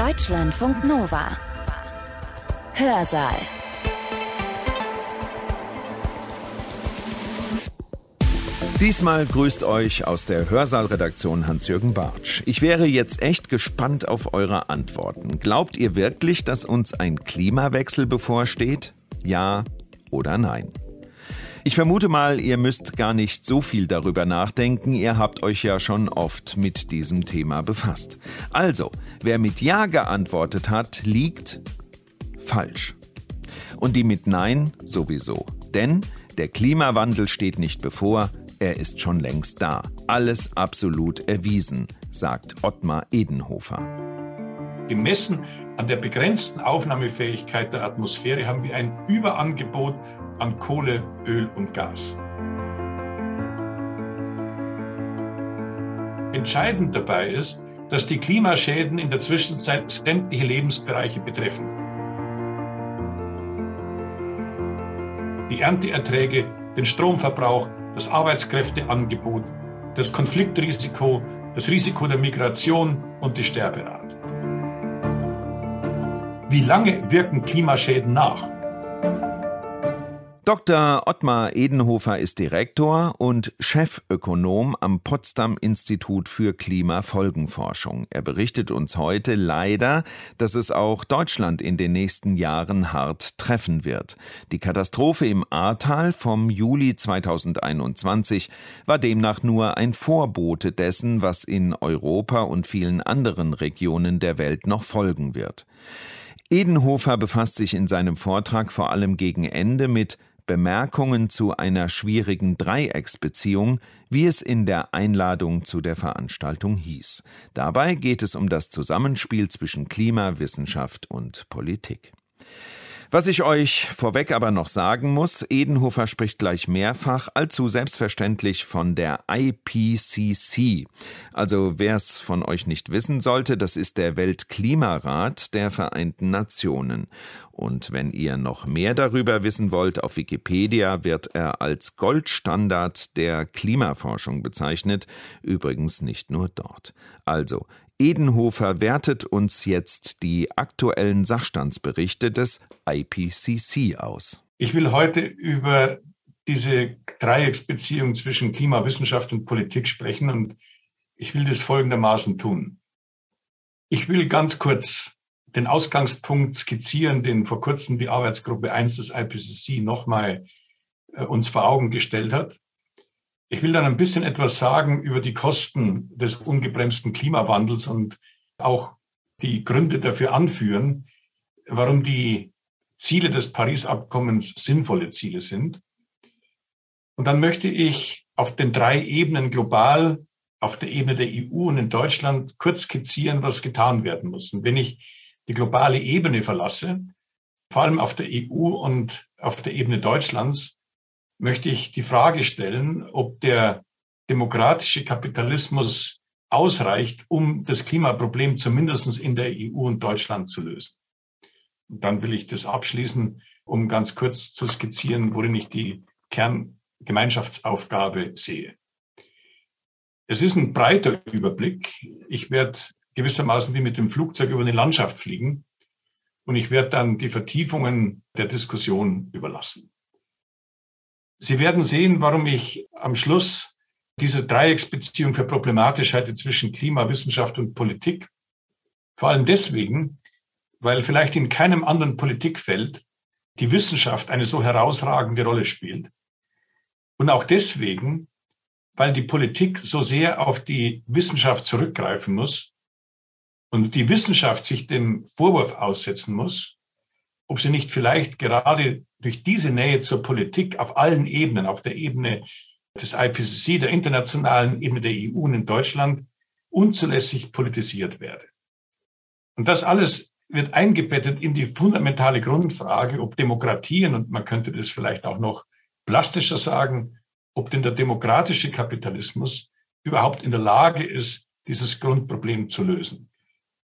Deutschlandfunk Nova. Hörsaal. Diesmal grüßt euch aus der Hörsaalredaktion Hans-Jürgen Bartsch. Ich wäre jetzt echt gespannt auf eure Antworten. Glaubt ihr wirklich, dass uns ein Klimawechsel bevorsteht? Ja oder nein? Ich vermute mal, ihr müsst gar nicht so viel darüber nachdenken, ihr habt euch ja schon oft mit diesem Thema befasst. Also, wer mit Ja geantwortet hat, liegt falsch. Und die mit Nein sowieso. Denn der Klimawandel steht nicht bevor, er ist schon längst da. Alles absolut erwiesen, sagt Ottmar Edenhofer. Gemessen an der begrenzten Aufnahmefähigkeit der Atmosphäre haben wir ein Überangebot an Kohle, Öl und Gas. Entscheidend dabei ist, dass die Klimaschäden in der Zwischenzeit sämtliche Lebensbereiche betreffen. Die Ernteerträge, den Stromverbrauch, das Arbeitskräfteangebot, das Konfliktrisiko, das Risiko der Migration und die Sterberate. Wie lange wirken Klimaschäden nach? Dr. Ottmar Edenhofer ist Direktor und Chefökonom am Potsdam Institut für Klimafolgenforschung. Er berichtet uns heute leider, dass es auch Deutschland in den nächsten Jahren hart treffen wird. Die Katastrophe im Ahrtal vom Juli 2021 war demnach nur ein Vorbote dessen, was in Europa und vielen anderen Regionen der Welt noch folgen wird. Edenhofer befasst sich in seinem Vortrag vor allem gegen Ende mit Bemerkungen zu einer schwierigen Dreiecksbeziehung, wie es in der Einladung zu der Veranstaltung hieß. Dabei geht es um das Zusammenspiel zwischen Klima, Wissenschaft und Politik. Was ich euch vorweg aber noch sagen muss, Edenhofer spricht gleich mehrfach allzu selbstverständlich von der IPCC. Also wer es von euch nicht wissen sollte, das ist der Weltklimarat der Vereinten Nationen. Und wenn ihr noch mehr darüber wissen wollt, auf Wikipedia wird er als Goldstandard der Klimaforschung bezeichnet, übrigens nicht nur dort. Also Edenhofer wertet uns jetzt die aktuellen Sachstandsberichte des IPCC aus. Ich will heute über diese Dreiecksbeziehung zwischen Klimawissenschaft und Politik sprechen und ich will das folgendermaßen tun. Ich will ganz kurz den Ausgangspunkt skizzieren, den vor kurzem die Arbeitsgruppe 1 des IPCC nochmal äh, uns vor Augen gestellt hat. Ich will dann ein bisschen etwas sagen über die Kosten des ungebremsten Klimawandels und auch die Gründe dafür anführen, warum die Ziele des Paris-Abkommens sinnvolle Ziele sind. Und dann möchte ich auf den drei Ebenen global, auf der Ebene der EU und in Deutschland kurz skizzieren, was getan werden muss. Und wenn ich die globale Ebene verlasse, vor allem auf der EU und auf der Ebene Deutschlands, möchte ich die Frage stellen, ob der demokratische Kapitalismus ausreicht, um das Klimaproblem zumindest in der EU und Deutschland zu lösen. Und dann will ich das abschließen, um ganz kurz zu skizzieren, worin ich die Kerngemeinschaftsaufgabe sehe. Es ist ein breiter Überblick. Ich werde gewissermaßen wie mit dem Flugzeug über eine Landschaft fliegen und ich werde dann die Vertiefungen der Diskussion überlassen. Sie werden sehen, warum ich am Schluss diese Dreiecksbeziehung für problematisch halte zwischen Klimawissenschaft und Politik. Vor allem deswegen, weil vielleicht in keinem anderen Politikfeld die Wissenschaft eine so herausragende Rolle spielt. Und auch deswegen, weil die Politik so sehr auf die Wissenschaft zurückgreifen muss und die Wissenschaft sich dem Vorwurf aussetzen muss, ob sie nicht vielleicht gerade durch diese Nähe zur Politik auf allen Ebenen, auf der Ebene des IPCC, der internationalen Ebene der EU und in Deutschland, unzulässig politisiert werde. Und das alles wird eingebettet in die fundamentale Grundfrage, ob Demokratien, und man könnte das vielleicht auch noch plastischer sagen, ob denn der demokratische Kapitalismus überhaupt in der Lage ist, dieses Grundproblem zu lösen.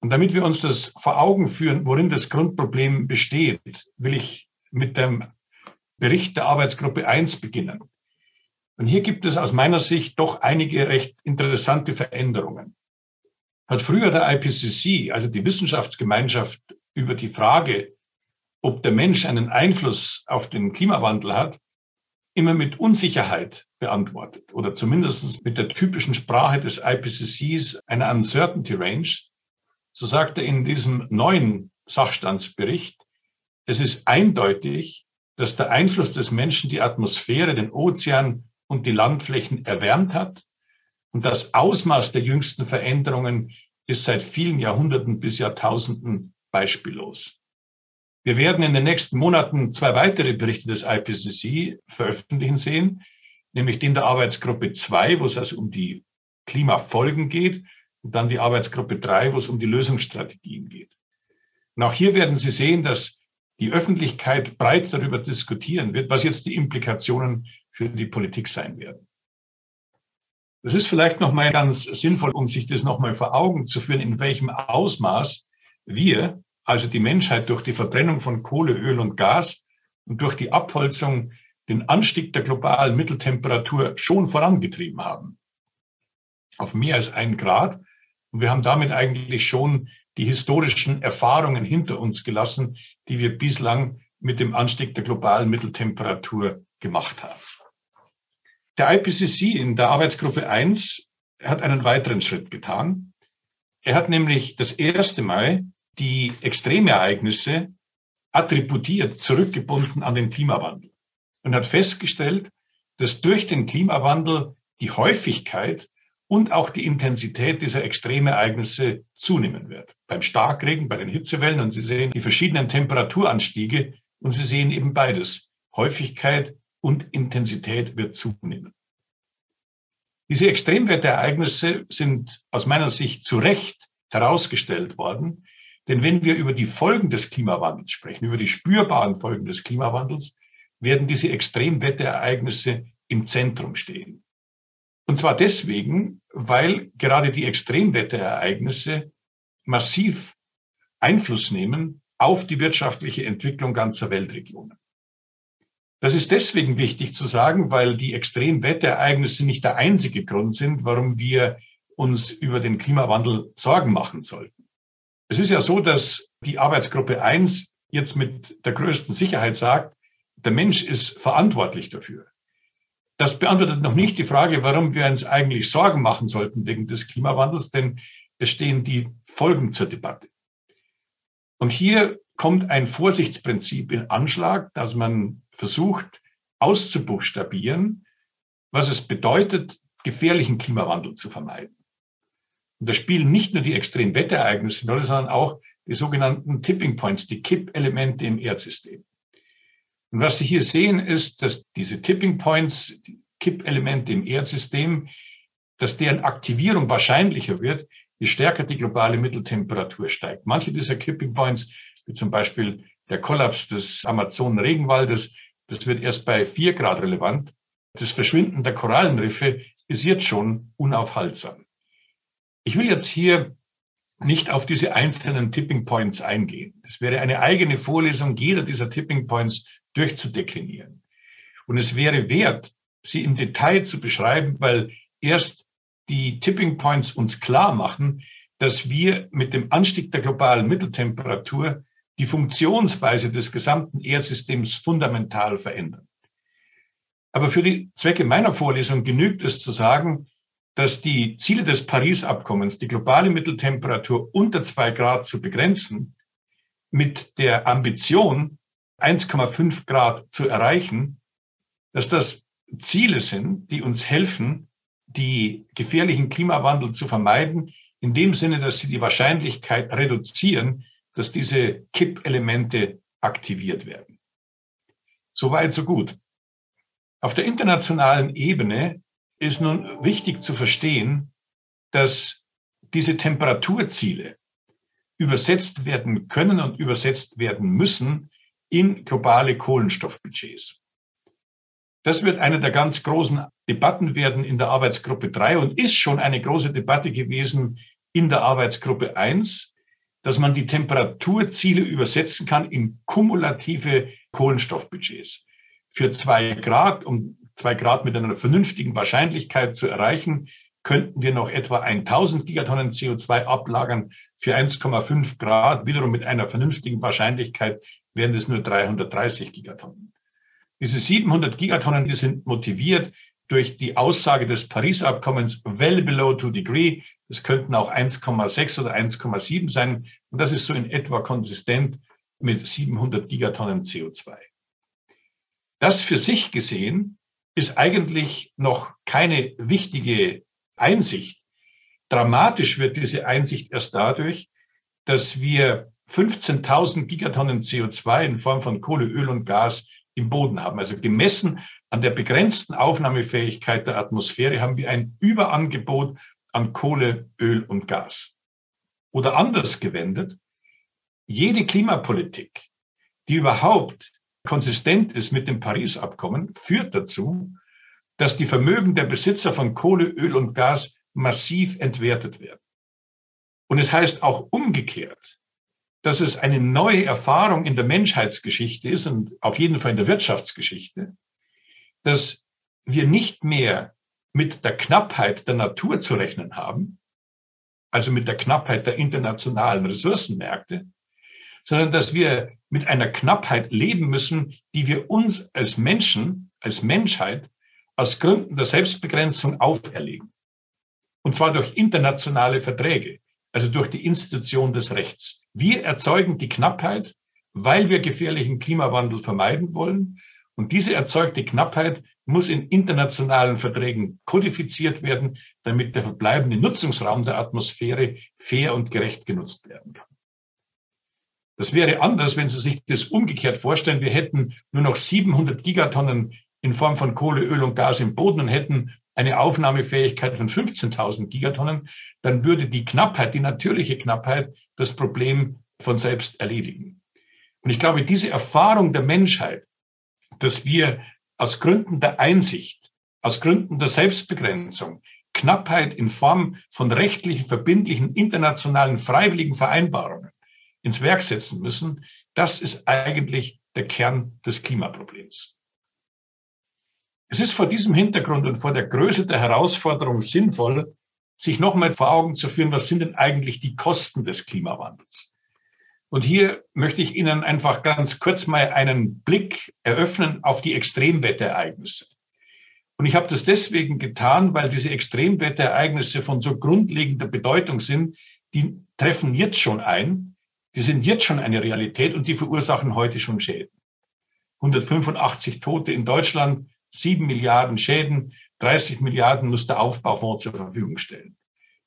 Und damit wir uns das vor Augen führen, worin das Grundproblem besteht, will ich mit dem Bericht der Arbeitsgruppe 1 beginnen. Und hier gibt es aus meiner Sicht doch einige recht interessante Veränderungen. hat früher der IPCC, also die Wissenschaftsgemeinschaft, über die Frage, ob der Mensch einen Einfluss auf den Klimawandel hat, immer mit Unsicherheit beantwortet oder zumindest mit der typischen Sprache des IPCCs, einer Uncertainty Range. So sagt er in diesem neuen Sachstandsbericht, es ist eindeutig, dass der Einfluss des Menschen die Atmosphäre, den Ozean und die Landflächen erwärmt hat. Und das Ausmaß der jüngsten Veränderungen ist seit vielen Jahrhunderten bis Jahrtausenden beispiellos. Wir werden in den nächsten Monaten zwei weitere Berichte des IPCC veröffentlichen sehen, nämlich den der Arbeitsgruppe 2, wo es also um die Klimafolgen geht, und dann die Arbeitsgruppe 3, wo es um die Lösungsstrategien geht. Und auch hier werden Sie sehen, dass die Öffentlichkeit breit darüber diskutieren wird, was jetzt die Implikationen für die Politik sein werden. Das ist vielleicht nochmal ganz sinnvoll, um sich das nochmal vor Augen zu führen, in welchem Ausmaß wir, also die Menschheit durch die Verbrennung von Kohle, Öl und Gas und durch die Abholzung den Anstieg der globalen Mitteltemperatur schon vorangetrieben haben. Auf mehr als ein Grad. Und wir haben damit eigentlich schon die historischen Erfahrungen hinter uns gelassen, die wir bislang mit dem Anstieg der globalen Mitteltemperatur gemacht haben. Der IPCC in der Arbeitsgruppe 1 hat einen weiteren Schritt getan. Er hat nämlich das erste Mal die Extremereignisse attributiert, zurückgebunden an den Klimawandel und hat festgestellt, dass durch den Klimawandel die Häufigkeit und auch die Intensität dieser Extremereignisse zunehmen wird. Beim Starkregen, bei den Hitzewellen und Sie sehen die verschiedenen Temperaturanstiege und Sie sehen eben beides. Häufigkeit und Intensität wird zunehmen. Diese Extremwetterereignisse sind aus meiner Sicht zu Recht herausgestellt worden. Denn wenn wir über die Folgen des Klimawandels sprechen, über die spürbaren Folgen des Klimawandels, werden diese Extremwetterereignisse im Zentrum stehen. Und zwar deswegen, weil gerade die Extremwetterereignisse massiv Einfluss nehmen auf die wirtschaftliche Entwicklung ganzer Weltregionen. Das ist deswegen wichtig zu sagen, weil die Extremwetterereignisse nicht der einzige Grund sind, warum wir uns über den Klimawandel Sorgen machen sollten. Es ist ja so, dass die Arbeitsgruppe 1 jetzt mit der größten Sicherheit sagt, der Mensch ist verantwortlich dafür. Das beantwortet noch nicht die Frage, warum wir uns eigentlich Sorgen machen sollten wegen des Klimawandels, denn es stehen die Folgen zur Debatte. Und hier kommt ein Vorsichtsprinzip in Anschlag, dass man versucht auszubuchstabieren, was es bedeutet, gefährlichen Klimawandel zu vermeiden. Und da spielen nicht nur die Extremwetterereignisse eine Rolle, sondern auch die sogenannten Tipping Points, die Kippelemente im Erdsystem. Und was Sie hier sehen, ist, dass diese Tipping Points, die Kippelemente im Erdsystem, dass deren Aktivierung wahrscheinlicher wird, je stärker die globale Mitteltemperatur steigt. Manche dieser Kipping Points, wie zum Beispiel der Kollaps des Amazonen-Regenwaldes, das wird erst bei vier Grad relevant. Das Verschwinden der Korallenriffe ist jetzt schon unaufhaltsam. Ich will jetzt hier nicht auf diese einzelnen Tipping Points eingehen. Es wäre eine eigene Vorlesung jeder dieser Tipping Points durchzudeklinieren. Und es wäre wert, sie im Detail zu beschreiben, weil erst die Tipping Points uns klar machen, dass wir mit dem Anstieg der globalen Mitteltemperatur die Funktionsweise des gesamten Erdsystems fundamental verändern. Aber für die Zwecke meiner Vorlesung genügt es zu sagen, dass die Ziele des Paris-Abkommens, die globale Mitteltemperatur unter zwei Grad zu begrenzen, mit der Ambition, 1,5 Grad zu erreichen, dass das Ziele sind, die uns helfen, die gefährlichen Klimawandel zu vermeiden, in dem Sinne, dass sie die Wahrscheinlichkeit reduzieren, dass diese Kippelemente aktiviert werden. Soweit, so gut. Auf der internationalen Ebene ist nun wichtig zu verstehen, dass diese Temperaturziele übersetzt werden können und übersetzt werden müssen in globale Kohlenstoffbudgets. Das wird eine der ganz großen Debatten werden in der Arbeitsgruppe 3 und ist schon eine große Debatte gewesen in der Arbeitsgruppe 1, dass man die Temperaturziele übersetzen kann in kumulative Kohlenstoffbudgets. Für zwei Grad, um zwei Grad mit einer vernünftigen Wahrscheinlichkeit zu erreichen, könnten wir noch etwa 1000 Gigatonnen CO2 ablagern. Für 1,5 Grad, wiederum mit einer vernünftigen Wahrscheinlichkeit, wären es nur 330 Gigatonnen. Diese 700 Gigatonnen, die sind motiviert durch die Aussage des Paris-Abkommens well below two degree. Es könnten auch 1,6 oder 1,7 sein. Und das ist so in etwa konsistent mit 700 Gigatonnen CO2. Das für sich gesehen ist eigentlich noch keine wichtige Einsicht. Dramatisch wird diese Einsicht erst dadurch, dass wir 15.000 Gigatonnen CO2 in Form von Kohle, Öl und Gas im Boden haben. Also gemessen an der begrenzten Aufnahmefähigkeit der Atmosphäre haben wir ein Überangebot an Kohle, Öl und Gas. Oder anders gewendet, jede Klimapolitik, die überhaupt konsistent ist mit dem Paris-Abkommen, führt dazu, dass die Vermögen der Besitzer von Kohle, Öl und Gas massiv entwertet werden. Und es heißt auch umgekehrt, dass es eine neue Erfahrung in der Menschheitsgeschichte ist und auf jeden Fall in der Wirtschaftsgeschichte, dass wir nicht mehr mit der Knappheit der Natur zu rechnen haben, also mit der Knappheit der internationalen Ressourcenmärkte, sondern dass wir mit einer Knappheit leben müssen, die wir uns als Menschen, als Menschheit aus Gründen der Selbstbegrenzung auferlegen. Und zwar durch internationale Verträge, also durch die Institution des Rechts. Wir erzeugen die Knappheit, weil wir gefährlichen Klimawandel vermeiden wollen. Und diese erzeugte Knappheit muss in internationalen Verträgen kodifiziert werden, damit der verbleibende Nutzungsraum der Atmosphäre fair und gerecht genutzt werden kann. Das wäre anders, wenn Sie sich das umgekehrt vorstellen. Wir hätten nur noch 700 Gigatonnen in Form von Kohle, Öl und Gas im Boden und hätten eine Aufnahmefähigkeit von 15.000 Gigatonnen, dann würde die Knappheit, die natürliche Knappheit, das Problem von selbst erledigen. Und ich glaube, diese Erfahrung der Menschheit, dass wir aus Gründen der Einsicht, aus Gründen der Selbstbegrenzung, Knappheit in Form von rechtlichen, verbindlichen, internationalen, freiwilligen Vereinbarungen ins Werk setzen müssen, das ist eigentlich der Kern des Klimaproblems. Es ist vor diesem Hintergrund und vor der Größe der Herausforderung sinnvoll, sich nochmal vor Augen zu führen, was sind denn eigentlich die Kosten des Klimawandels? Und hier möchte ich Ihnen einfach ganz kurz mal einen Blick eröffnen auf die Extremwetterereignisse. Und ich habe das deswegen getan, weil diese Extremwetterereignisse von so grundlegender Bedeutung sind, die treffen jetzt schon ein die sind jetzt schon eine Realität und die verursachen heute schon Schäden. 185 Tote in Deutschland, 7 Milliarden Schäden, 30 Milliarden muss der Aufbaufonds zur Verfügung stellen.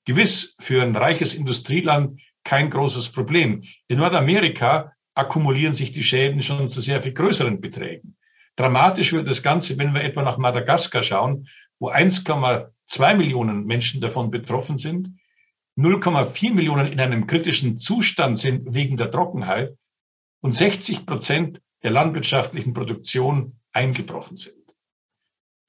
Gewiss für ein reiches Industrieland kein großes Problem. In Nordamerika akkumulieren sich die Schäden schon zu sehr viel größeren Beträgen. Dramatisch wird das Ganze, wenn wir etwa nach Madagaskar schauen, wo 1,2 Millionen Menschen davon betroffen sind 0,4 Millionen in einem kritischen Zustand sind wegen der Trockenheit und 60 Prozent der landwirtschaftlichen Produktion eingebrochen sind.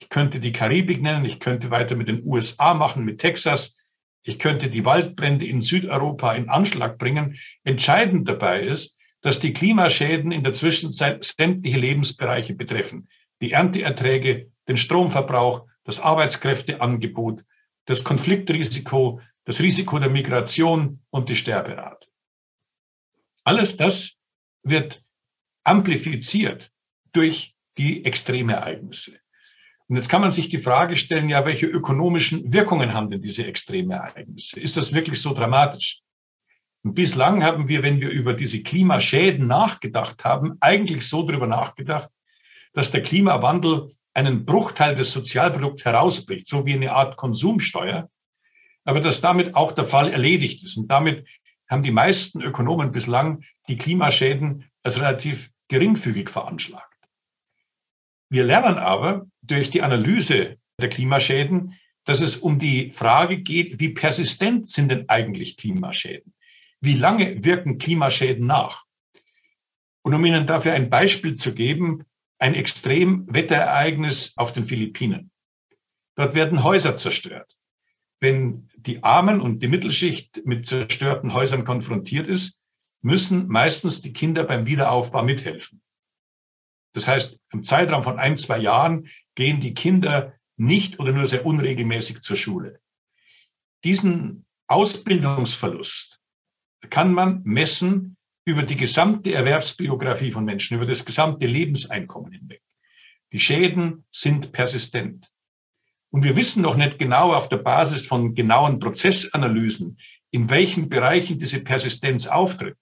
Ich könnte die Karibik nennen, ich könnte weiter mit den USA machen, mit Texas, ich könnte die Waldbrände in Südeuropa in Anschlag bringen. Entscheidend dabei ist, dass die Klimaschäden in der Zwischenzeit sämtliche Lebensbereiche betreffen. Die Ernteerträge, den Stromverbrauch, das Arbeitskräfteangebot, das Konfliktrisiko, das Risiko der Migration und die Sterberate. Alles das wird amplifiziert durch die Extremereignisse. Und jetzt kann man sich die Frage stellen, ja, welche ökonomischen Wirkungen haben denn diese Extremereignisse? Ist das wirklich so dramatisch? Und bislang haben wir, wenn wir über diese Klimaschäden nachgedacht haben, eigentlich so darüber nachgedacht, dass der Klimawandel einen Bruchteil des Sozialprodukts herausbricht, so wie eine Art Konsumsteuer, aber dass damit auch der Fall erledigt ist. Und damit haben die meisten Ökonomen bislang die Klimaschäden als relativ geringfügig veranschlagt. Wir lernen aber durch die Analyse der Klimaschäden, dass es um die Frage geht, wie persistent sind denn eigentlich Klimaschäden? Wie lange wirken Klimaschäden nach? Und um Ihnen dafür ein Beispiel zu geben, ein Extremwetterereignis auf den Philippinen. Dort werden Häuser zerstört wenn die Armen und die Mittelschicht mit zerstörten Häusern konfrontiert ist, müssen meistens die Kinder beim Wiederaufbau mithelfen. Das heißt, im Zeitraum von ein, zwei Jahren gehen die Kinder nicht oder nur sehr unregelmäßig zur Schule. diesen Ausbildungsverlust kann man messen über die gesamte Erwerbsbiografie von Menschen, über das gesamte Lebenseinkommen hinweg. Die Schäden sind persistent. Und wir wissen noch nicht genau auf der Basis von genauen Prozessanalysen, in welchen Bereichen diese Persistenz auftritt,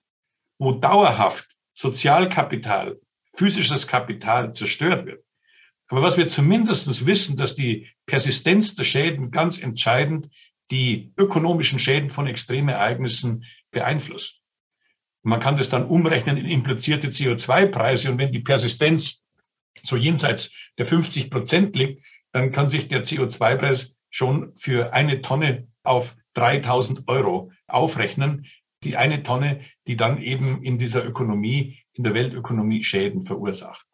wo dauerhaft Sozialkapital, physisches Kapital zerstört wird. Aber was wir zumindest wissen, dass die Persistenz der Schäden ganz entscheidend die ökonomischen Schäden von Extremereignissen beeinflusst. Man kann das dann umrechnen in implizierte CO2-Preise und wenn die Persistenz so jenseits der 50 Prozent liegt, dann kann sich der CO2-Preis schon für eine Tonne auf 3000 Euro aufrechnen. Die eine Tonne, die dann eben in dieser Ökonomie, in der Weltökonomie Schäden verursacht.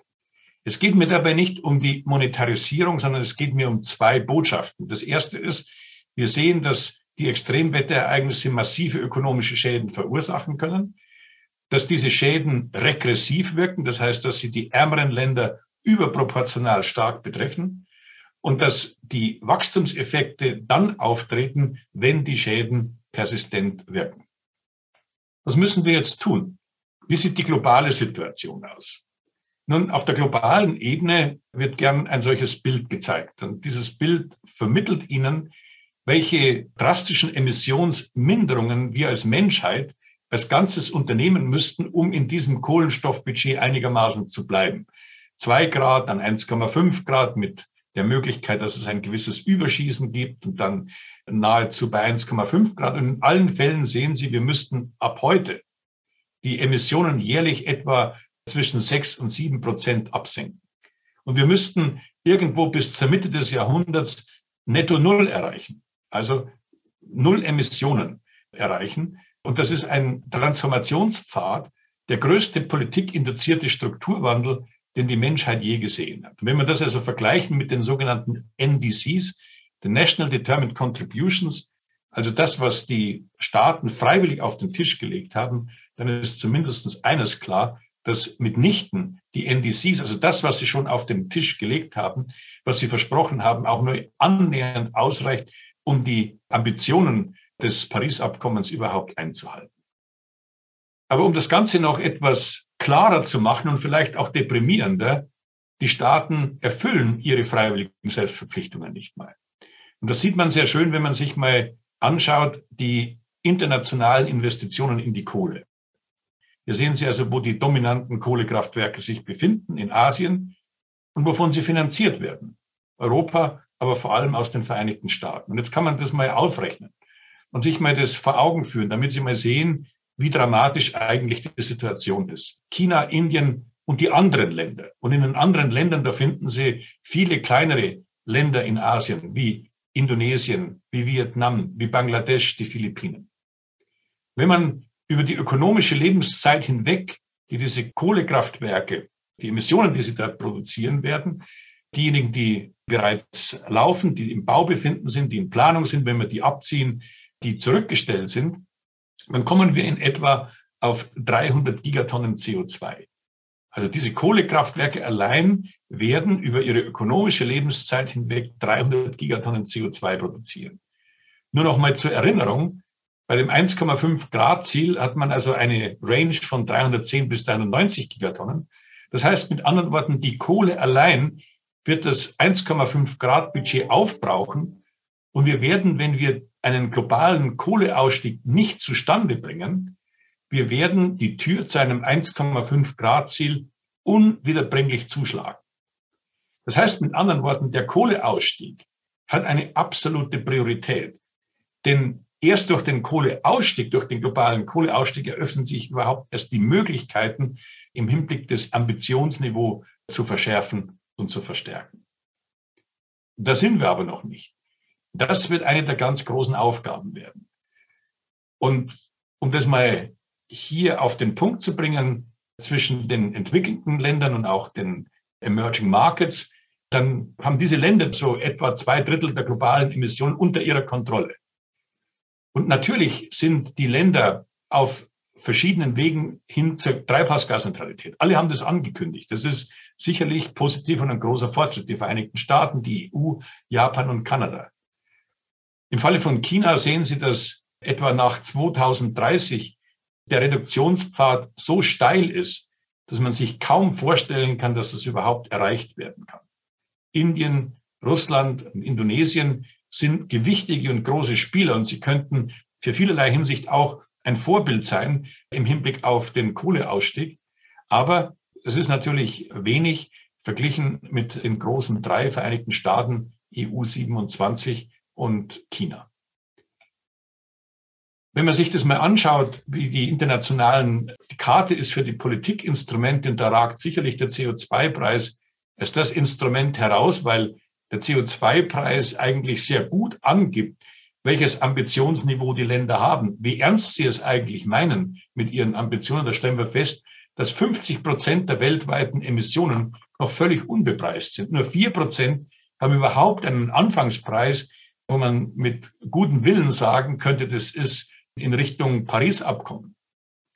Es geht mir dabei nicht um die Monetarisierung, sondern es geht mir um zwei Botschaften. Das erste ist, wir sehen, dass die Extremwetterereignisse massive ökonomische Schäden verursachen können, dass diese Schäden regressiv wirken, das heißt, dass sie die ärmeren Länder überproportional stark betreffen und dass die Wachstumseffekte dann auftreten, wenn die Schäden persistent wirken. Was müssen wir jetzt tun? Wie sieht die globale Situation aus? Nun, auf der globalen Ebene wird gern ein solches Bild gezeigt. Und dieses Bild vermittelt Ihnen, welche drastischen Emissionsminderungen wir als Menschheit als Ganzes unternehmen müssten, um in diesem Kohlenstoffbudget einigermaßen zu bleiben. Zwei Grad, dann 1,5 Grad mit der Möglichkeit, dass es ein gewisses Überschießen gibt und dann nahezu bei 1,5 Grad. Und in allen Fällen sehen Sie, wir müssten ab heute die Emissionen jährlich etwa zwischen 6 und 7 Prozent absenken. Und wir müssten irgendwo bis zur Mitte des Jahrhunderts netto Null erreichen, also Null Emissionen erreichen. Und das ist ein Transformationspfad, der größte politikinduzierte Strukturwandel, den die Menschheit je gesehen hat. Und wenn wir das also vergleichen mit den sogenannten NDCs, the National Determined Contributions, also das, was die Staaten freiwillig auf den Tisch gelegt haben, dann ist zumindest eines klar, dass mitnichten die NDCs, also das, was sie schon auf den Tisch gelegt haben, was sie versprochen haben, auch nur annähernd ausreicht, um die Ambitionen des Paris-Abkommens überhaupt einzuhalten. Aber um das Ganze noch etwas klarer zu machen und vielleicht auch deprimierender, die Staaten erfüllen ihre freiwilligen Selbstverpflichtungen nicht mal. Und das sieht man sehr schön, wenn man sich mal anschaut, die internationalen Investitionen in die Kohle. Hier sehen Sie also, wo die dominanten Kohlekraftwerke sich befinden, in Asien und wovon sie finanziert werden. Europa, aber vor allem aus den Vereinigten Staaten. Und jetzt kann man das mal aufrechnen und sich mal das vor Augen führen, damit Sie mal sehen, wie dramatisch eigentlich die Situation ist. China, Indien und die anderen Länder. Und in den anderen Ländern, da finden Sie viele kleinere Länder in Asien, wie Indonesien, wie Vietnam, wie Bangladesch, die Philippinen. Wenn man über die ökonomische Lebenszeit hinweg, die diese Kohlekraftwerke, die Emissionen, die sie dort produzieren werden, diejenigen, die bereits laufen, die im Bau befinden sind, die in Planung sind, wenn wir die abziehen, die zurückgestellt sind, dann kommen wir in etwa auf 300 Gigatonnen CO2. Also diese Kohlekraftwerke allein werden über ihre ökonomische Lebenszeit hinweg 300 Gigatonnen CO2 produzieren. Nur noch mal zur Erinnerung, bei dem 1,5 Grad Ziel hat man also eine Range von 310 bis 390 Gigatonnen. Das heißt mit anderen Worten, die Kohle allein wird das 1,5 Grad Budget aufbrauchen und wir werden, wenn wir einen globalen Kohleausstieg nicht zustande bringen, wir werden die Tür zu einem 1,5 Grad Ziel unwiederbringlich zuschlagen. Das heißt mit anderen Worten, der Kohleausstieg hat eine absolute Priorität. Denn erst durch den Kohleausstieg, durch den globalen Kohleausstieg eröffnen sich überhaupt erst die Möglichkeiten, im Hinblick des Ambitionsniveau zu verschärfen und zu verstärken. Da sind wir aber noch nicht. Das wird eine der ganz großen Aufgaben werden. Und um das mal hier auf den Punkt zu bringen, zwischen den entwickelten Ländern und auch den Emerging Markets, dann haben diese Länder so etwa zwei Drittel der globalen Emissionen unter ihrer Kontrolle. Und natürlich sind die Länder auf verschiedenen Wegen hin zur Treibhausgasneutralität. Alle haben das angekündigt. Das ist sicherlich positiv und ein großer Fortschritt. Die Vereinigten Staaten, die EU, Japan und Kanada. Im Falle von China sehen Sie, dass etwa nach 2030 der Reduktionspfad so steil ist, dass man sich kaum vorstellen kann, dass das überhaupt erreicht werden kann. Indien, Russland und Indonesien sind gewichtige und große Spieler und sie könnten für vielerlei Hinsicht auch ein Vorbild sein im Hinblick auf den Kohleausstieg. Aber es ist natürlich wenig verglichen mit den großen drei Vereinigten Staaten, EU 27 und China. Wenn man sich das mal anschaut, wie die internationalen, Karte ist für die Politikinstrumente, da ragt sicherlich der CO2-Preis als das Instrument heraus, weil der CO2-Preis eigentlich sehr gut angibt, welches Ambitionsniveau die Länder haben, wie ernst sie es eigentlich meinen mit ihren Ambitionen. Da stellen wir fest, dass 50 Prozent der weltweiten Emissionen noch völlig unbepreist sind. Nur vier Prozent haben überhaupt einen Anfangspreis, wo man mit gutem Willen sagen könnte, das ist in Richtung Paris-Abkommen.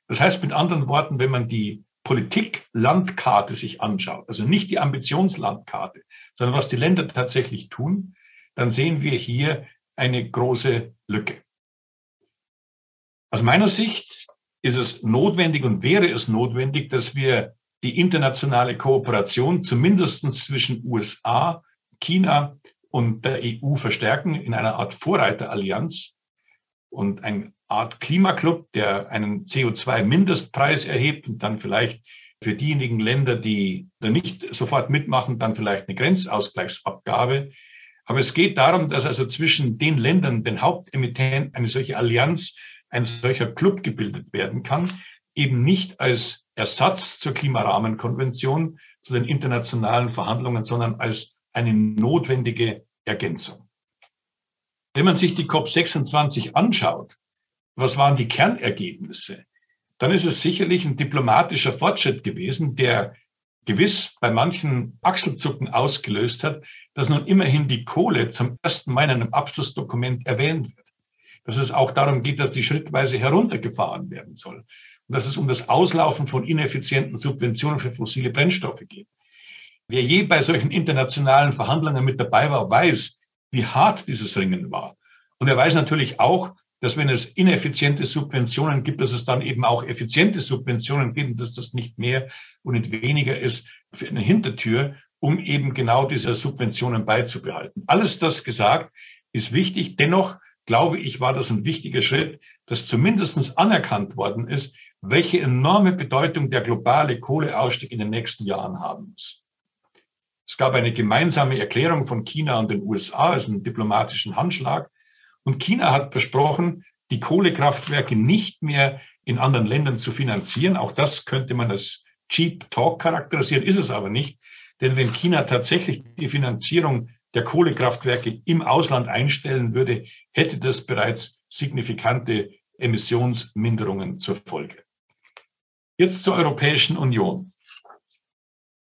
Das heißt mit anderen Worten, wenn man die Politik-Landkarte sich anschaut, also nicht die Ambitionslandkarte, sondern was die Länder tatsächlich tun, dann sehen wir hier eine große Lücke. Aus meiner Sicht ist es notwendig und wäre es notwendig, dass wir die internationale Kooperation zumindest zwischen USA, China und der EU verstärken in einer Art Vorreiterallianz und eine Art Klimaclub, der einen CO2-Mindestpreis erhebt und dann vielleicht für diejenigen Länder, die da nicht sofort mitmachen, dann vielleicht eine Grenzausgleichsabgabe. Aber es geht darum, dass also zwischen den Ländern, den Hauptemittenten, eine solche Allianz, ein solcher Club gebildet werden kann, eben nicht als Ersatz zur Klimarahmenkonvention, zu den internationalen Verhandlungen, sondern als eine notwendige Ergänzung. Wenn man sich die COP26 anschaut, was waren die Kernergebnisse? Dann ist es sicherlich ein diplomatischer Fortschritt gewesen, der gewiss bei manchen Achselzucken ausgelöst hat, dass nun immerhin die Kohle zum ersten Mal in einem Abschlussdokument erwähnt wird. Dass es auch darum geht, dass die schrittweise heruntergefahren werden soll. Und dass es um das Auslaufen von ineffizienten Subventionen für fossile Brennstoffe geht. Wer je bei solchen internationalen Verhandlungen mit dabei war, weiß, wie hart dieses Ringen war. Und er weiß natürlich auch, dass wenn es ineffiziente Subventionen gibt, dass es dann eben auch effiziente Subventionen gibt und dass das nicht mehr und nicht weniger ist für eine Hintertür, um eben genau diese Subventionen beizubehalten. Alles das gesagt ist wichtig. Dennoch glaube ich, war das ein wichtiger Schritt, dass zumindest anerkannt worden ist, welche enorme Bedeutung der globale Kohleausstieg in den nächsten Jahren haben muss. Es gab eine gemeinsame Erklärung von China und den USA, also einen diplomatischen Handschlag. Und China hat versprochen, die Kohlekraftwerke nicht mehr in anderen Ländern zu finanzieren. Auch das könnte man als Cheap Talk charakterisieren, ist es aber nicht. Denn wenn China tatsächlich die Finanzierung der Kohlekraftwerke im Ausland einstellen würde, hätte das bereits signifikante Emissionsminderungen zur Folge. Jetzt zur Europäischen Union.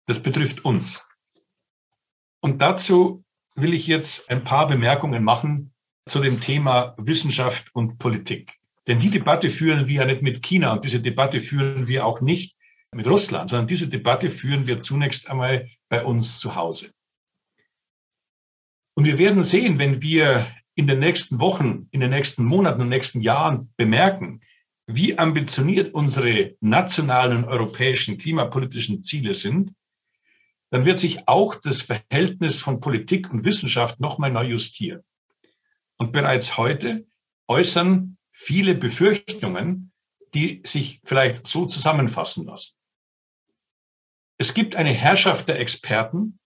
Das betrifft uns. Und dazu will ich jetzt ein paar Bemerkungen machen zu dem Thema Wissenschaft und Politik. Denn die Debatte führen wir ja nicht mit China und diese Debatte führen wir auch nicht mit Russland, sondern diese Debatte führen wir zunächst einmal bei uns zu Hause. Und wir werden sehen, wenn wir in den nächsten Wochen, in den nächsten Monaten und nächsten Jahren bemerken, wie ambitioniert unsere nationalen und europäischen klimapolitischen Ziele sind, dann wird sich auch das Verhältnis von Politik und Wissenschaft nochmal neu justieren. Und bereits heute äußern viele Befürchtungen, die sich vielleicht so zusammenfassen lassen. Es gibt eine Herrschaft der Experten.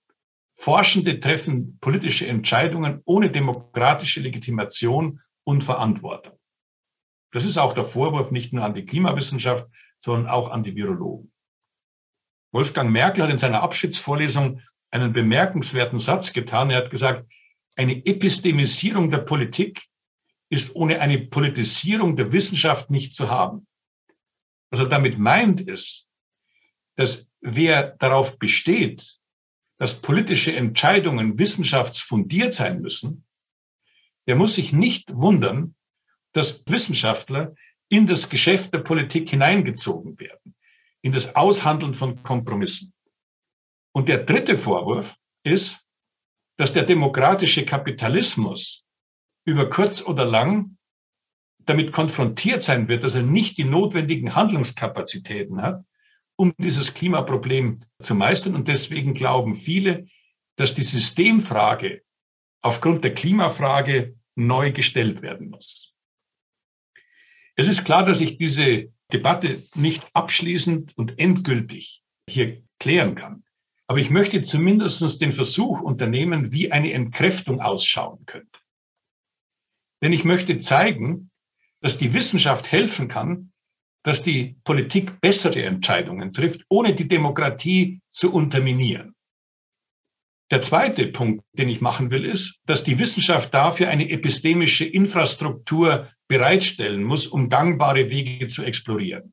Forschende treffen politische Entscheidungen ohne demokratische Legitimation und Verantwortung. Das ist auch der Vorwurf nicht nur an die Klimawissenschaft, sondern auch an die Virologen. Wolfgang Merkel hat in seiner Abschiedsvorlesung einen bemerkenswerten Satz getan. Er hat gesagt, eine Epistemisierung der Politik ist ohne eine Politisierung der Wissenschaft nicht zu haben. Was er damit meint ist, dass wer darauf besteht, dass politische Entscheidungen wissenschaftsfundiert sein müssen, der muss sich nicht wundern, dass Wissenschaftler in das Geschäft der Politik hineingezogen werden in das Aushandeln von Kompromissen. Und der dritte Vorwurf ist, dass der demokratische Kapitalismus über kurz oder lang damit konfrontiert sein wird, dass er nicht die notwendigen Handlungskapazitäten hat, um dieses Klimaproblem zu meistern. Und deswegen glauben viele, dass die Systemfrage aufgrund der Klimafrage neu gestellt werden muss. Es ist klar, dass ich diese Debatte nicht abschließend und endgültig hier klären kann. Aber ich möchte zumindest den Versuch unternehmen, wie eine Entkräftung ausschauen könnte. Denn ich möchte zeigen, dass die Wissenschaft helfen kann, dass die Politik bessere Entscheidungen trifft, ohne die Demokratie zu unterminieren. Der zweite Punkt, den ich machen will, ist, dass die Wissenschaft dafür eine epistemische Infrastruktur bereitstellen muss, um gangbare Wege zu explorieren.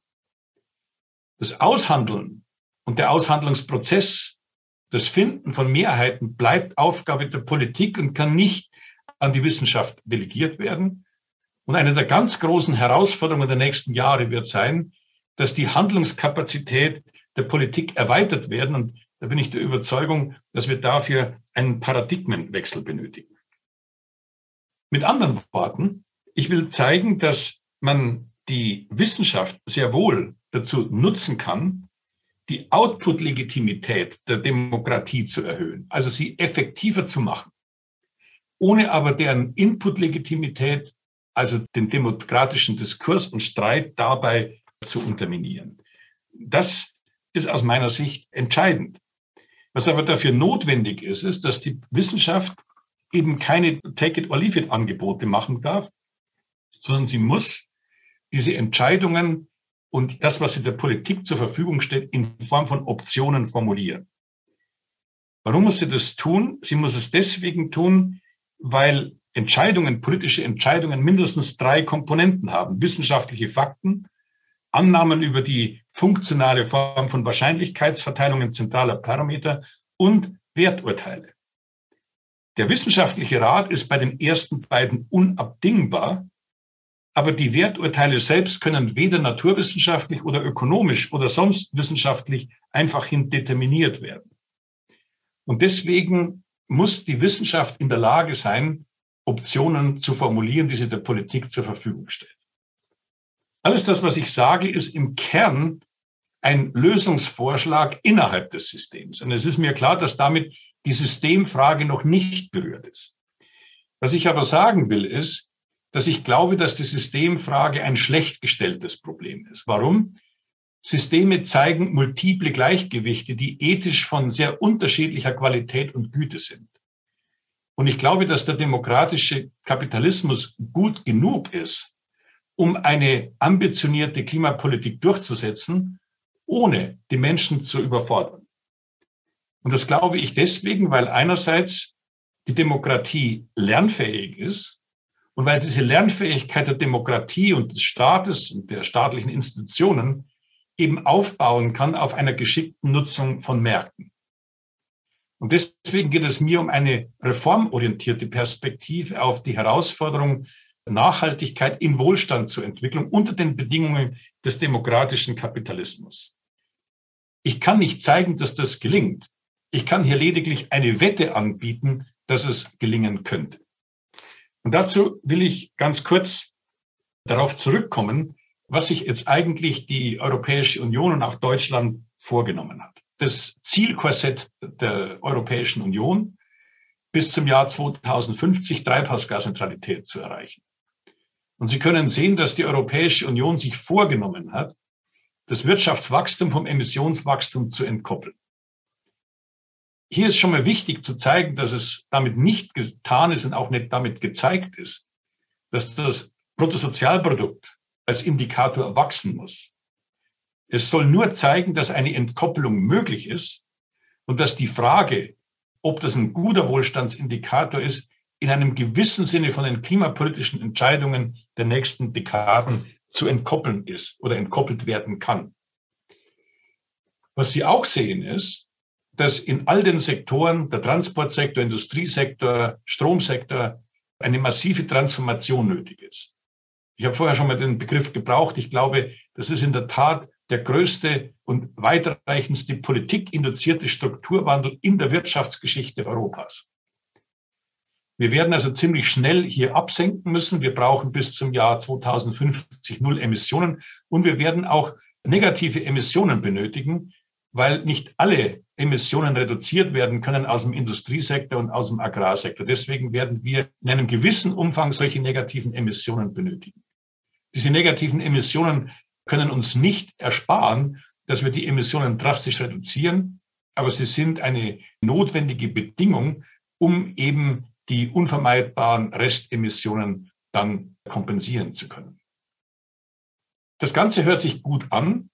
Das Aushandeln und der Aushandlungsprozess, das Finden von Mehrheiten bleibt Aufgabe der Politik und kann nicht an die Wissenschaft delegiert werden. Und eine der ganz großen Herausforderungen der nächsten Jahre wird sein, dass die Handlungskapazität der Politik erweitert werden. Und da bin ich der Überzeugung, dass wir dafür einen Paradigmenwechsel benötigen. Mit anderen Worten, ich will zeigen, dass man die Wissenschaft sehr wohl dazu nutzen kann, die Output-Legitimität der Demokratie zu erhöhen, also sie effektiver zu machen, ohne aber deren Input-Legitimität also den demokratischen Diskurs und Streit dabei zu unterminieren. Das ist aus meiner Sicht entscheidend. Was aber dafür notwendig ist, ist, dass die Wissenschaft eben keine Take-it-or-leave-it-Angebote machen darf, sondern sie muss diese Entscheidungen und das, was in der Politik zur Verfügung steht, in Form von Optionen formulieren. Warum muss sie das tun? Sie muss es deswegen tun, weil Entscheidungen, politische Entscheidungen mindestens drei Komponenten haben. Wissenschaftliche Fakten, Annahmen über die funktionale Form von Wahrscheinlichkeitsverteilungen zentraler Parameter und Werturteile. Der wissenschaftliche Rat ist bei den ersten beiden unabdingbar, aber die Werturteile selbst können weder naturwissenschaftlich oder ökonomisch oder sonst wissenschaftlich einfach hin determiniert werden. Und deswegen muss die Wissenschaft in der Lage sein, Optionen zu formulieren, die sie der Politik zur Verfügung stellt. Alles das, was ich sage, ist im Kern ein Lösungsvorschlag innerhalb des Systems. Und es ist mir klar, dass damit die Systemfrage noch nicht berührt ist. Was ich aber sagen will, ist, dass ich glaube, dass die Systemfrage ein schlecht gestelltes Problem ist. Warum? Systeme zeigen multiple Gleichgewichte, die ethisch von sehr unterschiedlicher Qualität und Güte sind. Und ich glaube, dass der demokratische Kapitalismus gut genug ist, um eine ambitionierte Klimapolitik durchzusetzen, ohne die Menschen zu überfordern. Und das glaube ich deswegen, weil einerseits die Demokratie lernfähig ist und weil diese Lernfähigkeit der Demokratie und des Staates und der staatlichen Institutionen eben aufbauen kann auf einer geschickten Nutzung von Märkten. Und deswegen geht es mir um eine reformorientierte Perspektive auf die Herausforderung, Nachhaltigkeit in Wohlstand zu entwickeln unter den Bedingungen des demokratischen Kapitalismus. Ich kann nicht zeigen, dass das gelingt. Ich kann hier lediglich eine Wette anbieten, dass es gelingen könnte. Und dazu will ich ganz kurz darauf zurückkommen, was sich jetzt eigentlich die Europäische Union und auch Deutschland vorgenommen hat das Zielkorsett der Europäischen Union bis zum Jahr 2050 Treibhausgasneutralität zu erreichen. Und Sie können sehen, dass die Europäische Union sich vorgenommen hat, das Wirtschaftswachstum vom Emissionswachstum zu entkoppeln. Hier ist schon mal wichtig zu zeigen, dass es damit nicht getan ist und auch nicht damit gezeigt ist, dass das Bruttosozialprodukt als Indikator wachsen muss. Es soll nur zeigen, dass eine Entkopplung möglich ist und dass die Frage, ob das ein guter Wohlstandsindikator ist, in einem gewissen Sinne von den klimapolitischen Entscheidungen der nächsten Dekaden zu entkoppeln ist oder entkoppelt werden kann. Was Sie auch sehen ist, dass in all den Sektoren, der Transportsektor, Industriesektor, Stromsektor, eine massive Transformation nötig ist. Ich habe vorher schon mal den Begriff gebraucht. Ich glaube, das ist in der Tat der größte und weitreichendste politikinduzierte Strukturwandel in der Wirtschaftsgeschichte Europas. Wir werden also ziemlich schnell hier absenken müssen. Wir brauchen bis zum Jahr 2050 null Emissionen und wir werden auch negative Emissionen benötigen, weil nicht alle Emissionen reduziert werden können aus dem Industriesektor und aus dem Agrarsektor. Deswegen werden wir in einem gewissen Umfang solche negativen Emissionen benötigen. Diese negativen Emissionen können uns nicht ersparen, dass wir die Emissionen drastisch reduzieren, aber sie sind eine notwendige Bedingung, um eben die unvermeidbaren Restemissionen dann kompensieren zu können. Das Ganze hört sich gut an.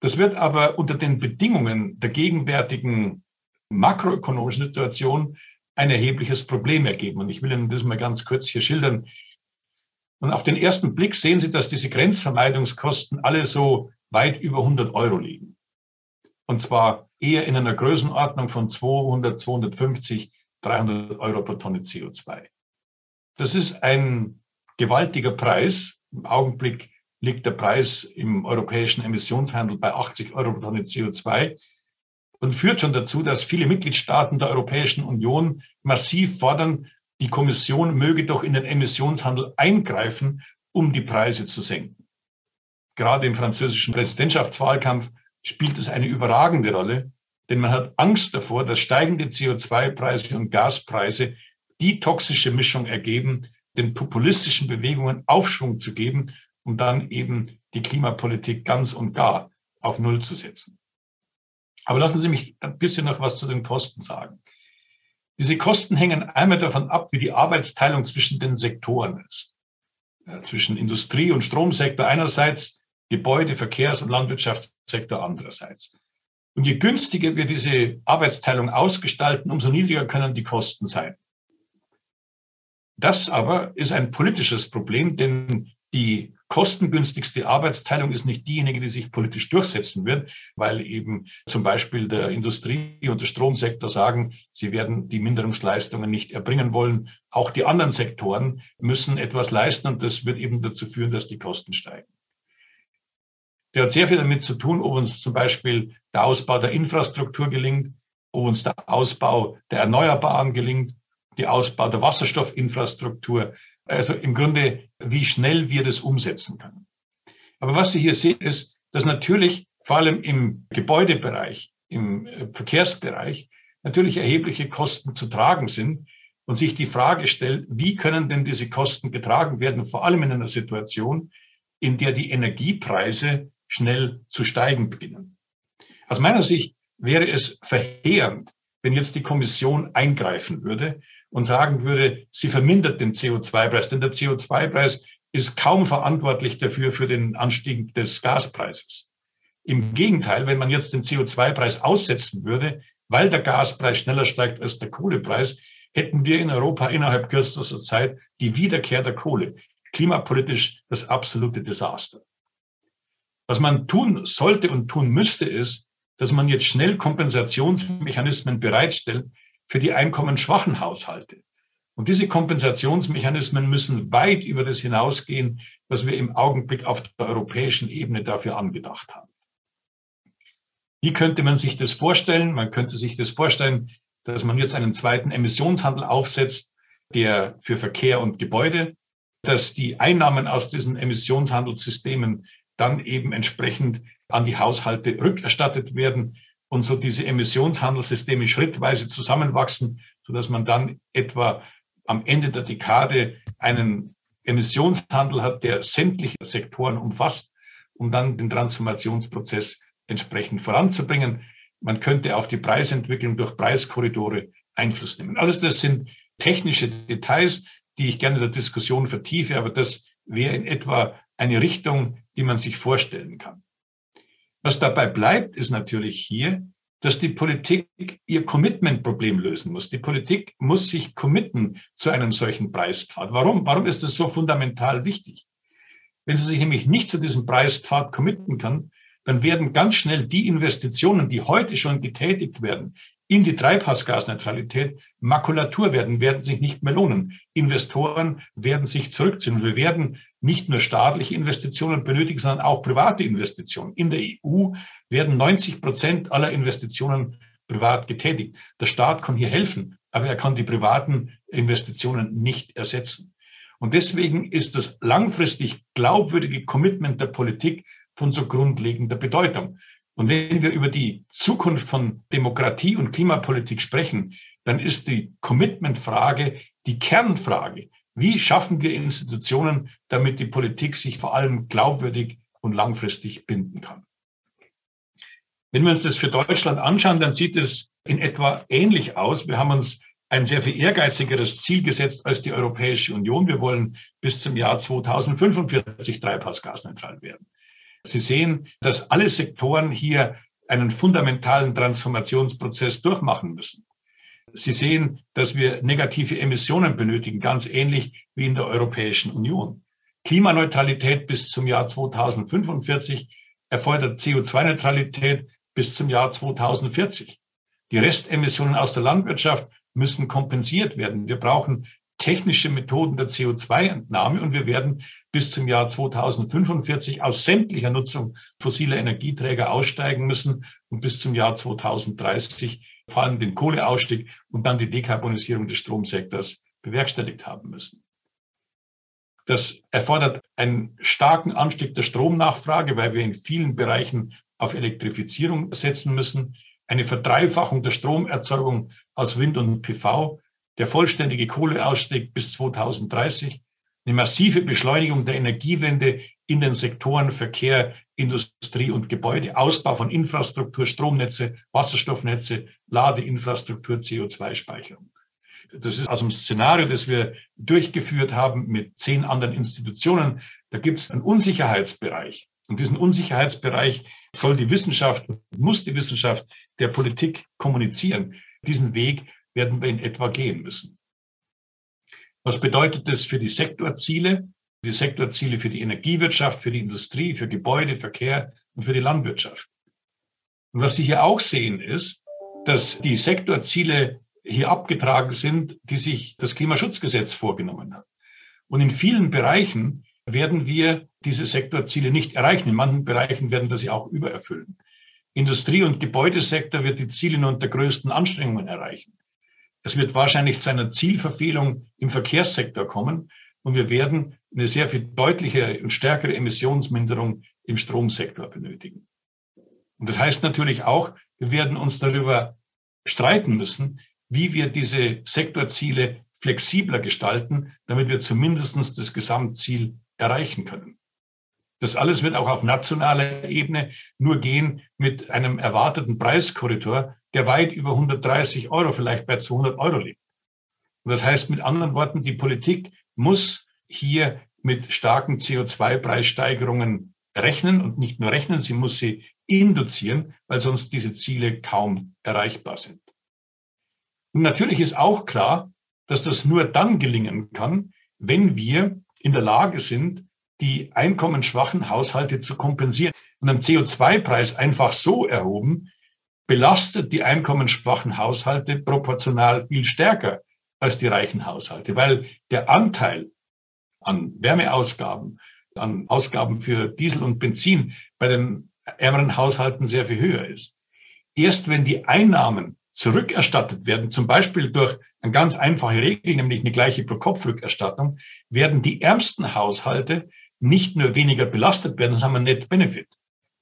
Das wird aber unter den Bedingungen der gegenwärtigen makroökonomischen Situation ein erhebliches Problem ergeben. Und ich will Ihnen das mal ganz kurz hier schildern. Und auf den ersten Blick sehen Sie, dass diese Grenzvermeidungskosten alle so weit über 100 Euro liegen. Und zwar eher in einer Größenordnung von 200, 250, 300 Euro pro Tonne CO2. Das ist ein gewaltiger Preis. Im Augenblick liegt der Preis im europäischen Emissionshandel bei 80 Euro pro Tonne CO2 und führt schon dazu, dass viele Mitgliedstaaten der Europäischen Union massiv fordern, die Kommission möge doch in den Emissionshandel eingreifen, um die Preise zu senken. Gerade im französischen Präsidentschaftswahlkampf spielt es eine überragende Rolle, denn man hat Angst davor, dass steigende CO2-Preise und Gaspreise die toxische Mischung ergeben, den populistischen Bewegungen Aufschwung zu geben, um dann eben die Klimapolitik ganz und gar auf Null zu setzen. Aber lassen Sie mich ein bisschen noch was zu den Kosten sagen. Diese Kosten hängen einmal davon ab, wie die Arbeitsteilung zwischen den Sektoren ist. Ja, zwischen Industrie- und Stromsektor einerseits, Gebäude-, Verkehrs- und Landwirtschaftssektor andererseits. Und je günstiger wir diese Arbeitsteilung ausgestalten, umso niedriger können die Kosten sein. Das aber ist ein politisches Problem, denn die kostengünstigste Arbeitsteilung ist nicht diejenige, die sich politisch durchsetzen wird, weil eben zum Beispiel der Industrie- und der Stromsektor sagen, sie werden die Minderungsleistungen nicht erbringen wollen. Auch die anderen Sektoren müssen etwas leisten und das wird eben dazu führen, dass die Kosten steigen. Der hat sehr viel damit zu tun, ob uns zum Beispiel der Ausbau der Infrastruktur gelingt, ob uns der Ausbau der Erneuerbaren gelingt, der Ausbau der Wasserstoffinfrastruktur. Also im Grunde, wie schnell wir das umsetzen können. Aber was Sie hier sehen, ist, dass natürlich vor allem im Gebäudebereich, im Verkehrsbereich natürlich erhebliche Kosten zu tragen sind und sich die Frage stellt, wie können denn diese Kosten getragen werden, vor allem in einer Situation, in der die Energiepreise schnell zu steigen beginnen. Aus meiner Sicht wäre es verheerend, wenn jetzt die Kommission eingreifen würde und sagen würde, sie vermindert den CO2-Preis, denn der CO2-Preis ist kaum verantwortlich dafür für den Anstieg des Gaspreises. Im Gegenteil, wenn man jetzt den CO2-Preis aussetzen würde, weil der Gaspreis schneller steigt als der Kohlepreis, hätten wir in Europa innerhalb kürzester Zeit die Wiederkehr der Kohle. Klimapolitisch das absolute Desaster. Was man tun sollte und tun müsste, ist, dass man jetzt schnell Kompensationsmechanismen bereitstellt für die einkommensschwachen Haushalte. Und diese Kompensationsmechanismen müssen weit über das hinausgehen, was wir im Augenblick auf der europäischen Ebene dafür angedacht haben. Wie könnte man sich das vorstellen? Man könnte sich das vorstellen, dass man jetzt einen zweiten Emissionshandel aufsetzt, der für Verkehr und Gebäude, dass die Einnahmen aus diesen Emissionshandelssystemen dann eben entsprechend an die Haushalte rückerstattet werden und so diese Emissionshandelssysteme schrittweise zusammenwachsen, so dass man dann etwa am Ende der Dekade einen Emissionshandel hat, der sämtliche Sektoren umfasst, um dann den Transformationsprozess entsprechend voranzubringen. Man könnte auf die Preisentwicklung durch Preiskorridore Einfluss nehmen. Alles das sind technische Details, die ich gerne der Diskussion vertiefe, aber das wäre in etwa eine Richtung, die man sich vorstellen kann. Was dabei bleibt, ist natürlich hier, dass die Politik ihr Commitment-Problem lösen muss. Die Politik muss sich committen zu einem solchen Preispfad. Warum? Warum ist das so fundamental wichtig? Wenn sie sich nämlich nicht zu diesem Preispfad committen kann, dann werden ganz schnell die Investitionen, die heute schon getätigt werden, in die Treibhausgasneutralität Makulatur werden, werden sich nicht mehr lohnen. Investoren werden sich zurückziehen. Wir werden nicht nur staatliche Investitionen benötigen, sondern auch private Investitionen. In der EU werden 90 Prozent aller Investitionen privat getätigt. Der Staat kann hier helfen, aber er kann die privaten Investitionen nicht ersetzen. Und deswegen ist das langfristig glaubwürdige Commitment der Politik von so grundlegender Bedeutung. Und wenn wir über die Zukunft von Demokratie und Klimapolitik sprechen, dann ist die Commitment-Frage die Kernfrage. Wie schaffen wir Institutionen, damit die Politik sich vor allem glaubwürdig und langfristig binden kann? Wenn wir uns das für Deutschland anschauen, dann sieht es in etwa ähnlich aus. Wir haben uns ein sehr viel ehrgeizigeres Ziel gesetzt als die Europäische Union. Wir wollen bis zum Jahr 2045 treibhausgasneutral werden. Sie sehen, dass alle Sektoren hier einen fundamentalen Transformationsprozess durchmachen müssen. Sie sehen, dass wir negative Emissionen benötigen, ganz ähnlich wie in der Europäischen Union. Klimaneutralität bis zum Jahr 2045 erfordert CO2-Neutralität bis zum Jahr 2040. Die Restemissionen aus der Landwirtschaft müssen kompensiert werden. Wir brauchen technische Methoden der CO2-Entnahme und wir werden bis zum Jahr 2045 aus sämtlicher Nutzung fossiler Energieträger aussteigen müssen und bis zum Jahr 2030 vor allem den Kohleausstieg und dann die Dekarbonisierung des Stromsektors bewerkstelligt haben müssen. Das erfordert einen starken Anstieg der Stromnachfrage, weil wir in vielen Bereichen auf Elektrifizierung setzen müssen, eine Verdreifachung der Stromerzeugung aus Wind und PV, der vollständige Kohleausstieg bis 2030, eine massive Beschleunigung der Energiewende in den Sektoren Verkehr, Industrie und Gebäude, Ausbau von Infrastruktur, Stromnetze, Wasserstoffnetze, Ladeinfrastruktur, CO2-Speicherung. Das ist aus dem Szenario, das wir durchgeführt haben mit zehn anderen Institutionen. Da gibt es einen Unsicherheitsbereich. Und diesen Unsicherheitsbereich soll die Wissenschaft, muss die Wissenschaft der Politik kommunizieren. Diesen Weg werden wir in etwa gehen müssen. Was bedeutet das für die Sektorziele? Die Sektorziele für die Energiewirtschaft, für die Industrie, für Gebäude, Verkehr und für die Landwirtschaft. Und was Sie hier auch sehen, ist, dass die Sektorziele hier abgetragen sind, die sich das Klimaschutzgesetz vorgenommen hat. Und in vielen Bereichen werden wir diese Sektorziele nicht erreichen. In manchen Bereichen werden wir sie auch übererfüllen. Industrie- und Gebäudesektor wird die Ziele nur unter größten Anstrengungen erreichen. Es wird wahrscheinlich zu einer Zielverfehlung im Verkehrssektor kommen und wir werden eine sehr viel deutlichere und stärkere Emissionsminderung im Stromsektor benötigen. Und das heißt natürlich auch, wir werden uns darüber streiten müssen, wie wir diese Sektorziele flexibler gestalten, damit wir zumindest das Gesamtziel erreichen können. Das alles wird auch auf nationaler Ebene nur gehen mit einem erwarteten Preiskorridor, der weit über 130 Euro, vielleicht bei 200 Euro liegt. Und das heißt mit anderen Worten, die Politik muss hier mit starken CO2-Preissteigerungen rechnen und nicht nur rechnen, sie muss sie induzieren, weil sonst diese Ziele kaum erreichbar sind. Und natürlich ist auch klar, dass das nur dann gelingen kann, wenn wir in der Lage sind, die einkommensschwachen Haushalte zu kompensieren. Und ein CO2-Preis einfach so erhoben, belastet die einkommensschwachen Haushalte proportional viel stärker als die reichen Haushalte, weil der Anteil an Wärmeausgaben, an Ausgaben für Diesel und Benzin bei den ärmeren Haushalten sehr viel höher ist. Erst wenn die Einnahmen zurückerstattet werden, zum Beispiel durch eine ganz einfache Regel, nämlich eine gleiche Pro-Kopf-Rückerstattung, werden die ärmsten Haushalte nicht nur weniger belastet werden, sondern haben einen Net-Benefit.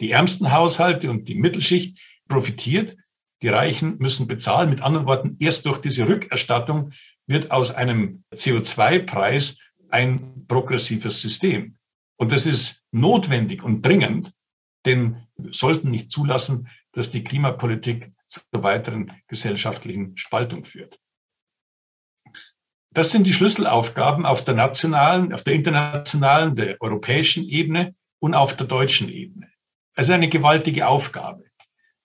Die ärmsten Haushalte und die Mittelschicht profitiert, die Reichen müssen bezahlen. Mit anderen Worten, erst durch diese Rückerstattung wird aus einem CO2-Preis ein progressives System. Und das ist notwendig und dringend, denn wir sollten nicht zulassen, dass die Klimapolitik zur weiteren gesellschaftlichen Spaltung führt. Das sind die Schlüsselaufgaben auf der nationalen, auf der internationalen, der europäischen Ebene und auf der deutschen Ebene. Also eine gewaltige Aufgabe.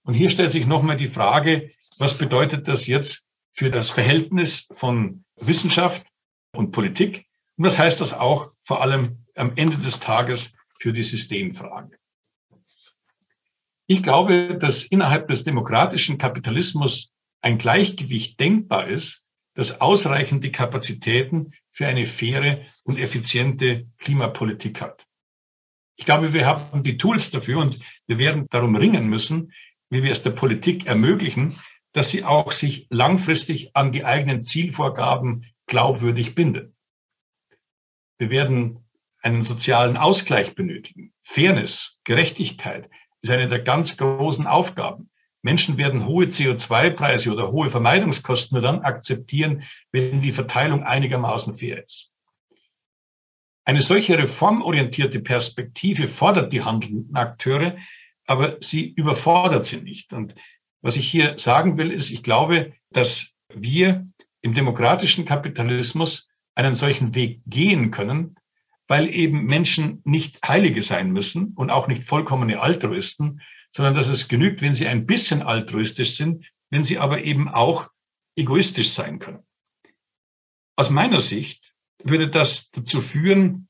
Und hier stellt sich nochmal die Frage, was bedeutet das jetzt für das Verhältnis von Wissenschaft und Politik? Und was heißt das auch vor allem am Ende des Tages für die Systemfrage? Ich glaube, dass innerhalb des demokratischen Kapitalismus ein Gleichgewicht denkbar ist, das ausreichende Kapazitäten für eine faire und effiziente Klimapolitik hat. Ich glaube, wir haben die Tools dafür und wir werden darum ringen müssen, wie wir es der Politik ermöglichen, dass sie auch sich langfristig an die eigenen Zielvorgaben glaubwürdig binden. Wir werden einen sozialen Ausgleich benötigen. Fairness, Gerechtigkeit ist eine der ganz großen Aufgaben. Menschen werden hohe CO2-Preise oder hohe Vermeidungskosten nur dann akzeptieren, wenn die Verteilung einigermaßen fair ist. Eine solche reformorientierte Perspektive fordert die handelnden Akteure, aber sie überfordert sie nicht. Und was ich hier sagen will, ist, ich glaube, dass wir im demokratischen Kapitalismus einen solchen Weg gehen können, weil eben Menschen nicht Heilige sein müssen und auch nicht vollkommene Altruisten, sondern dass es genügt, wenn sie ein bisschen altruistisch sind, wenn sie aber eben auch egoistisch sein können. Aus meiner Sicht würde das dazu führen,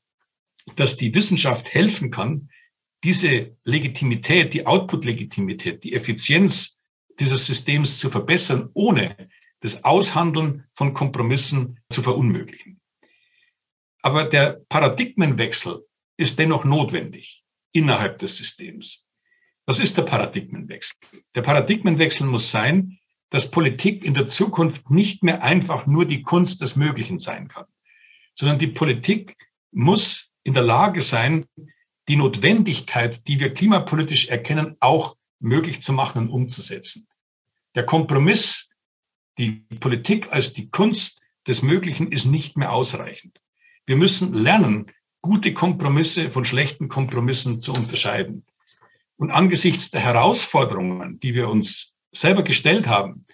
dass die Wissenschaft helfen kann, diese Legitimität, die Output-Legitimität, die Effizienz dieses Systems zu verbessern, ohne das Aushandeln von Kompromissen zu verunmöglichen. Aber der Paradigmenwechsel ist dennoch notwendig innerhalb des Systems. Was ist der Paradigmenwechsel? Der Paradigmenwechsel muss sein, dass Politik in der Zukunft nicht mehr einfach nur die Kunst des Möglichen sein kann, sondern die Politik muss in der Lage sein, die Notwendigkeit, die wir klimapolitisch erkennen, auch möglich zu machen und umzusetzen. Der Kompromiss, die Politik als die Kunst des Möglichen ist nicht mehr ausreichend. Wir müssen lernen, gute Kompromisse von schlechten Kompromissen zu unterscheiden. Und angesichts der Herausforderungen, die wir uns selber gestellt haben,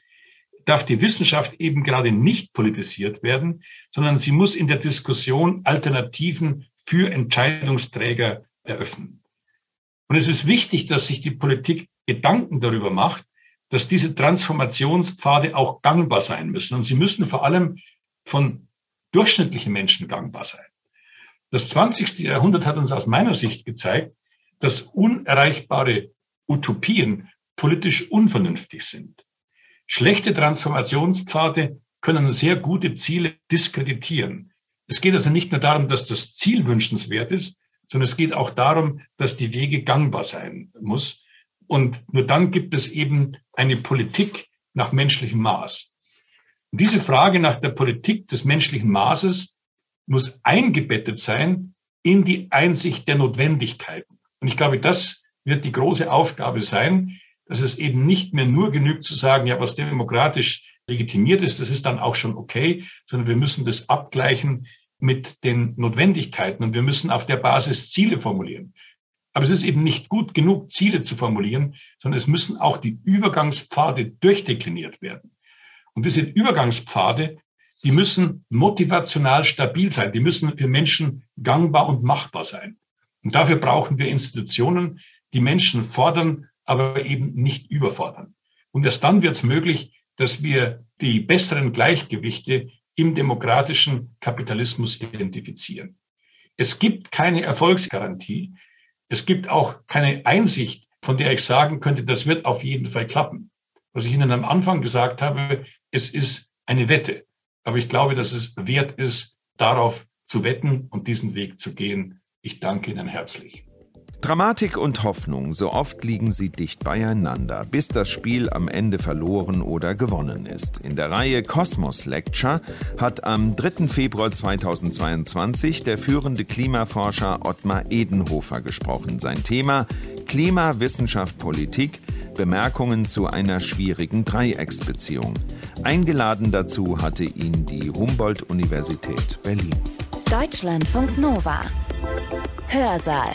darf die Wissenschaft eben gerade nicht politisiert werden, sondern sie muss in der Diskussion Alternativen für Entscheidungsträger eröffnen. Und es ist wichtig, dass sich die Politik Gedanken darüber macht, dass diese Transformationspfade auch gangbar sein müssen. Und sie müssen vor allem von durchschnittlichen Menschen gangbar sein. Das 20. Jahrhundert hat uns aus meiner Sicht gezeigt, dass unerreichbare Utopien politisch unvernünftig sind. Schlechte Transformationspfade können sehr gute Ziele diskreditieren. Es geht also nicht nur darum, dass das Ziel wünschenswert ist, sondern es geht auch darum, dass die Wege gangbar sein muss. Und nur dann gibt es eben eine Politik nach menschlichem Maß. Und diese Frage nach der Politik des menschlichen Maßes muss eingebettet sein in die Einsicht der Notwendigkeiten. Und ich glaube, das wird die große Aufgabe sein, dass es eben nicht mehr nur genügt zu sagen, ja, was demokratisch legitimiert ist, das ist dann auch schon okay, sondern wir müssen das abgleichen mit den Notwendigkeiten und wir müssen auf der Basis Ziele formulieren. Aber es ist eben nicht gut genug, Ziele zu formulieren, sondern es müssen auch die Übergangspfade durchdekliniert werden. Und diese Übergangspfade, die müssen motivational stabil sein, die müssen für Menschen gangbar und machbar sein. Und dafür brauchen wir Institutionen, die Menschen fordern, aber eben nicht überfordern. Und erst dann wird es möglich, dass wir die besseren Gleichgewichte im demokratischen Kapitalismus identifizieren. Es gibt keine Erfolgsgarantie. Es gibt auch keine Einsicht, von der ich sagen könnte, das wird auf jeden Fall klappen. Was ich Ihnen am Anfang gesagt habe, es ist eine Wette. Aber ich glaube, dass es wert ist, darauf zu wetten und diesen Weg zu gehen. Ich danke Ihnen herzlich. Dramatik und Hoffnung, so oft liegen sie dicht beieinander, bis das Spiel am Ende verloren oder gewonnen ist. In der Reihe Kosmos Lecture hat am 3. Februar 2022 der führende Klimaforscher Ottmar Edenhofer gesprochen. Sein Thema Klima, Wissenschaft, Politik, Bemerkungen zu einer schwierigen Dreiecksbeziehung. Eingeladen dazu hatte ihn die Humboldt-Universität Berlin. Deutschlandfunk Nova. Hörsaal